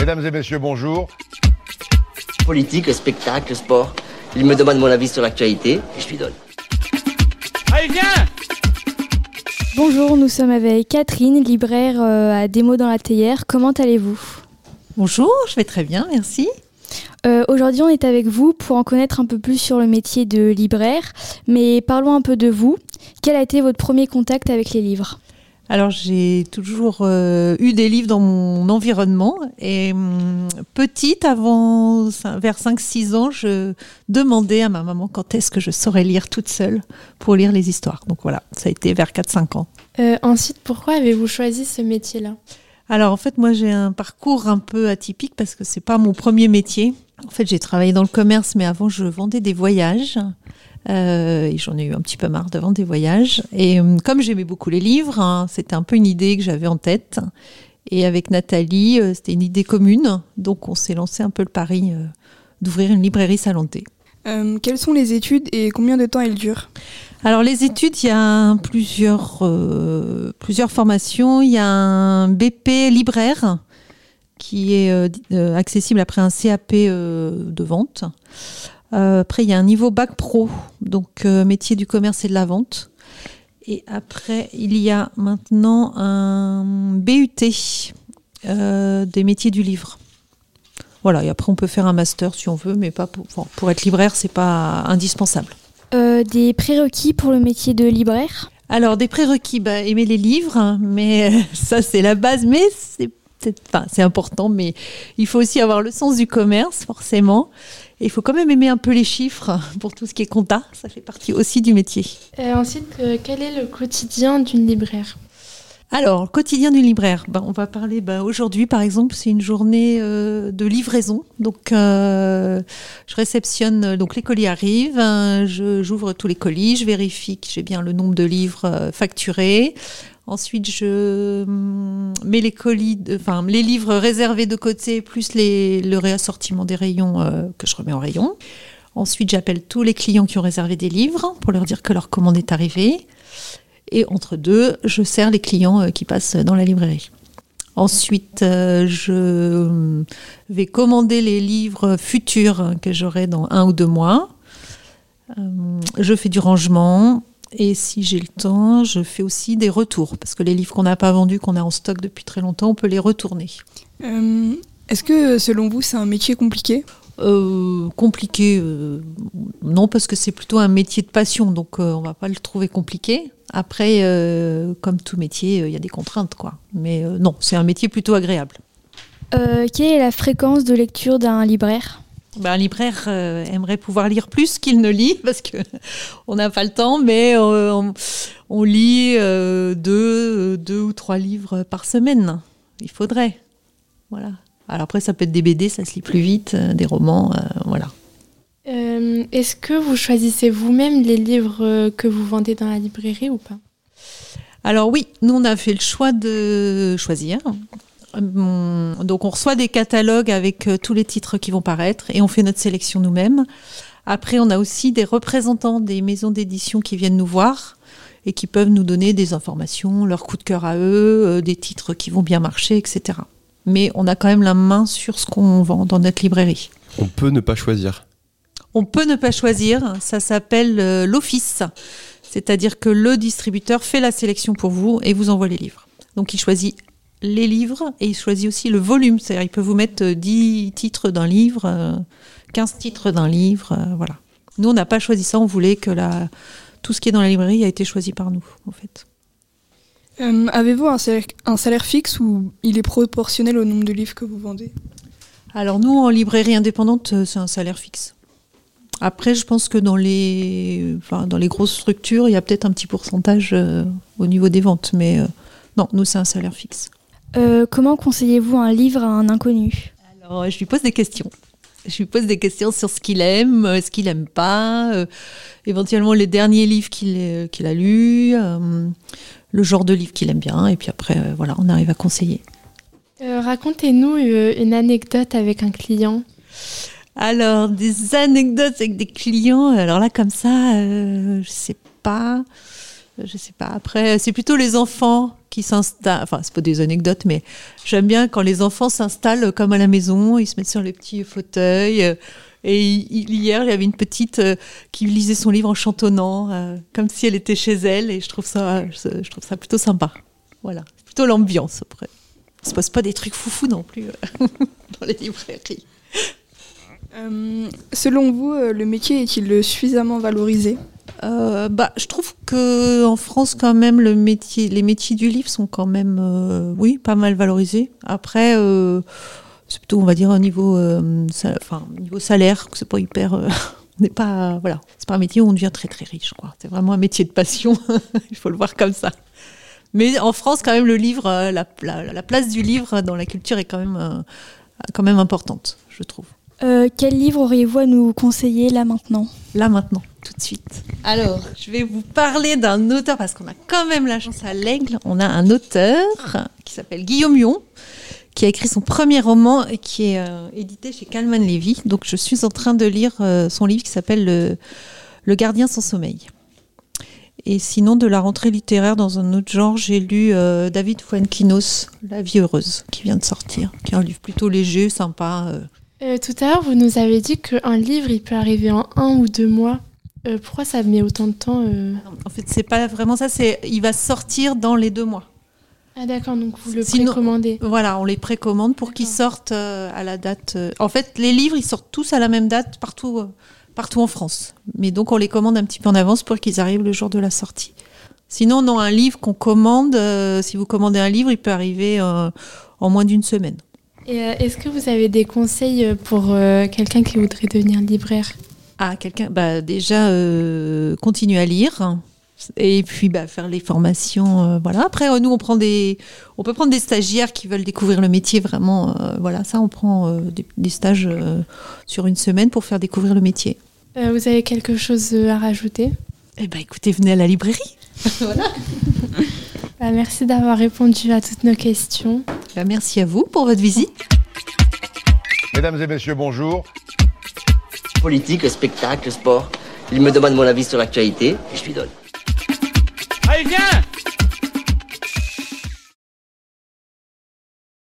Mesdames et messieurs, bonjour. Politique, spectacle, sport. Il me demande mon avis sur l'actualité et je lui donne. Allez, viens Bonjour, nous sommes avec Catherine, libraire euh, à Démo dans la théière. Comment allez-vous? Bonjour, je vais très bien, merci. Euh, Aujourd'hui, on est avec vous pour en connaître un peu plus sur le métier de libraire. Mais parlons un peu de vous. Quel a été votre premier contact avec les livres? Alors j'ai toujours euh, eu des livres dans mon environnement et hum, petite, avant vers 5-6 ans, je demandais à ma maman quand est-ce que je saurais lire toute seule pour lire les histoires. Donc voilà, ça a été vers 4-5 ans. Euh, ensuite, pourquoi avez-vous choisi ce métier-là? Alors en fait, moi j'ai un parcours un peu atypique parce que c'est pas mon premier métier. En fait, j'ai travaillé dans le commerce, mais avant je vendais des voyages. Euh, et j'en ai eu un petit peu marre de vendre des voyages. Et hum, comme j'aimais beaucoup les livres, hein, c'était un peu une idée que j'avais en tête. Et avec Nathalie, euh, c'était une idée commune. Donc on s'est lancé un peu le pari euh, d'ouvrir une librairie Salanté. Euh, quelles sont les études et combien de temps elles durent? Alors les études, il y a plusieurs, euh, plusieurs formations. Il y a un BP libraire qui est euh, euh, accessible après un CAP euh, de vente. Euh, après, il y a un niveau bac pro, donc euh, métier du commerce et de la vente. Et après, il y a maintenant un BUT euh, des métiers du livre. Voilà, et après on peut faire un master si on veut, mais pas pour, enfin, pour être libraire, c'est pas indispensable. Des prérequis pour le métier de libraire? Alors, des prérequis, bah, aimer les livres, hein, mais ça, c'est la base, mais c'est enfin, c'est important, mais il faut aussi avoir le sens du commerce, forcément. Et il faut quand même aimer un peu les chiffres pour tout ce qui est compta, ça fait partie aussi du métier. Euh, Ensuite, euh, quel est le quotidien d'une libraire? Alors, le quotidien du libraire, ben, on va parler ben, aujourd'hui, par exemple, c'est une journée euh, de livraison. Donc, euh, je réceptionne, donc les colis arrivent, hein, j'ouvre tous les colis, je vérifie que j'ai bien le nombre de livres facturés. Ensuite, je hum, mets les colis, enfin les livres réservés de côté, plus le réassortiment des rayons euh, que je remets en rayon. Ensuite, j'appelle tous les clients qui ont réservé des livres pour leur dire que leur commande est arrivée. Et entre deux, je sers les clients euh, qui passent dans la librairie. Ensuite, euh, je vais commander les livres futurs que j'aurai dans un ou deux mois. Je fais du rangement. Et si j'ai le temps, je fais aussi des retours. Parce que les livres qu'on n'a pas vendus, qu'on a en stock depuis très longtemps, on peut les retourner. Euh, Est-ce que selon vous c'est un métier compliqué? Euh, compliqué, euh, non, parce que c'est plutôt un métier de passion, donc euh, on va pas le trouver compliqué. Après, euh, comme tout métier, euh, il y a des contraintes, quoi. Mais euh, non, c'est un métier plutôt agréable. Euh, Quelle est la fréquence de lecture d'un libraire? Ben, un libraire euh, aimerait pouvoir lire plus qu'il ne lit, parce que on n'a pas le temps, mais euh, on, on lit euh, deux, deux ou trois livres par semaine. Il faudrait. Voilà. Alors après, ça peut être des BD, ça se lit plus vite, des romans, voilà. Est-ce que vous choisissez vous-même les livres que vous vendez dans la librairie ou pas? Alors oui, nous on a fait le choix de choisir. Donc on reçoit des catalogues avec euh, tous les titres qui vont paraître et on fait notre sélection nous-mêmes. Après, on a aussi des représentants des maisons d'édition qui viennent nous voir et qui peuvent nous donner des informations, leur coup de cœur à eux, euh, des titres qui vont bien marcher, etc. Mais on a quand même la main sur ce qu'on vend dans notre librairie. On peut ne pas choisir. On peut ne pas choisir, ça s'appelle euh, l'office. C'est-à-dire que le distributeur fait la sélection pour vous et vous envoie les livres. Donc il choisit les livres et il choisit aussi le volume. C'est-à-dire il peut vous mettre euh, 10 titres d'un livre, euh, 15 titres d'un livre, euh, voilà. Nous, on n'a pas choisi ça, on voulait que la... tout ce qui est dans la librairie a été choisi par nous, en fait. Euh, Avez-vous un salaire, un salaire fixe ou il est proportionnel au nombre de livres que vous vendez? Alors nous, en librairie indépendante, euh, c'est un salaire fixe. Après, je pense que dans les, enfin, dans les grosses structures, il y a peut-être un petit pourcentage euh, au niveau des ventes, mais euh, non, nous, c'est un salaire fixe. Euh, Comment conseillez-vous un livre à un inconnu? Alors, je lui pose des questions. Je lui pose des questions sur ce qu'il aime, euh, ce qu'il aime pas, euh, éventuellement les derniers livres qu'il a lus, euh, le genre de livre qu'il aime bien, et puis après, euh, voilà, on arrive à conseiller. Euh, Racontez-nous euh, une anecdote avec un client. Alors, des anecdotes avec des clients, alors là, comme ça, euh, je sais pas. Je sais pas. Après, c'est plutôt les enfants qui s'installent. Enfin, c'est pas des anecdotes, mais j'aime bien quand les enfants s'installent comme à la maison, ils se mettent sur les petits fauteuils. euh, Et il- hier, il y avait une petite euh, qui lisait son livre en chantonnant, euh, comme si elle était chez elle, et je trouve ça, je, trouve ça plutôt sympa. Voilà, plutôt l'ambiance après. On se passe pas des trucs foufous non plus dans les librairies. Selon vous, le métier est-il suffisamment valorisé? Euh, bah, je trouve que en France, quand même, le métier, les métiers du livre sont quand même, euh, oui, pas mal valorisés. Après, euh, c'est plutôt, on va dire, un niveau, enfin, niveau salaire, c'est pas hyper. on n'est pas, voilà, c'est pas un métier où on devient très très riche, quoi. C'est vraiment un métier de passion. Il faut le voir comme ça. Mais en France, quand même, le livre, la, la- la place du livre dans la culture est quand même, quand même importante, je trouve. Euh, quel livre auriez-vous à nous conseiller là maintenant? Là maintenant, tout de suite. Alors, je vais vous parler d'un auteur parce qu'on a quand même la chance à l'Aigle. On a un auteur qui s'appelle Guillaume Huon, qui a écrit son premier roman et qui est euh, édité chez Calman Levy. Donc, je suis en train de lire euh, son livre qui s'appelle le, Le gardien sans sommeil. Et sinon, de la rentrée littéraire dans un autre genre, j'ai lu euh, David Fuenquinos, La vie heureuse, qui vient de sortir, qui est un livre plutôt léger, sympa. Euh, tout à l'heure, vous nous avez dit qu'un livre, il peut arriver en un ou deux mois. Euh, pourquoi ça met autant de temps euh En fait, c'est pas vraiment ça. C'est il va sortir dans les deux mois. Ah d'accord, donc vous le Sinon- précommandez. Voilà, on les précommande pour qu'ils sortent euh, à la date. En fait, les livres, ils sortent tous à la même date partout, partout en France. Mais donc, on les commande un petit peu en avance pour qu'ils arrivent le jour de la sortie. Sinon, non, un livre qu'on commande, euh, si vous commandez un livre, il peut arriver euh, en moins d'une semaine. Euh, est-ce que vous avez des conseils euh, pour euh, quelqu'un qui voudrait devenir libraire? Ah, quelqu'un, bah déjà, euh, continuer à lire. Et puis bah, faire les formations, euh, voilà. Après, nous, on prend des, on peut prendre des stagiaires qui veulent découvrir le métier vraiment. euh, voilà, ça, on prend des, des stages sur une semaine pour faire découvrir le métier. Vous avez quelque chose à rajouter? Eh ben, écoutez, venez à la librairie. Bah, Merci d'avoir répondu à toutes nos questions. Bah, merci à vous pour votre visite. Mesdames et messieurs, bonjour. Politique, spectacle, sport. Il me demande mon avis sur l'actualité et je lui donne.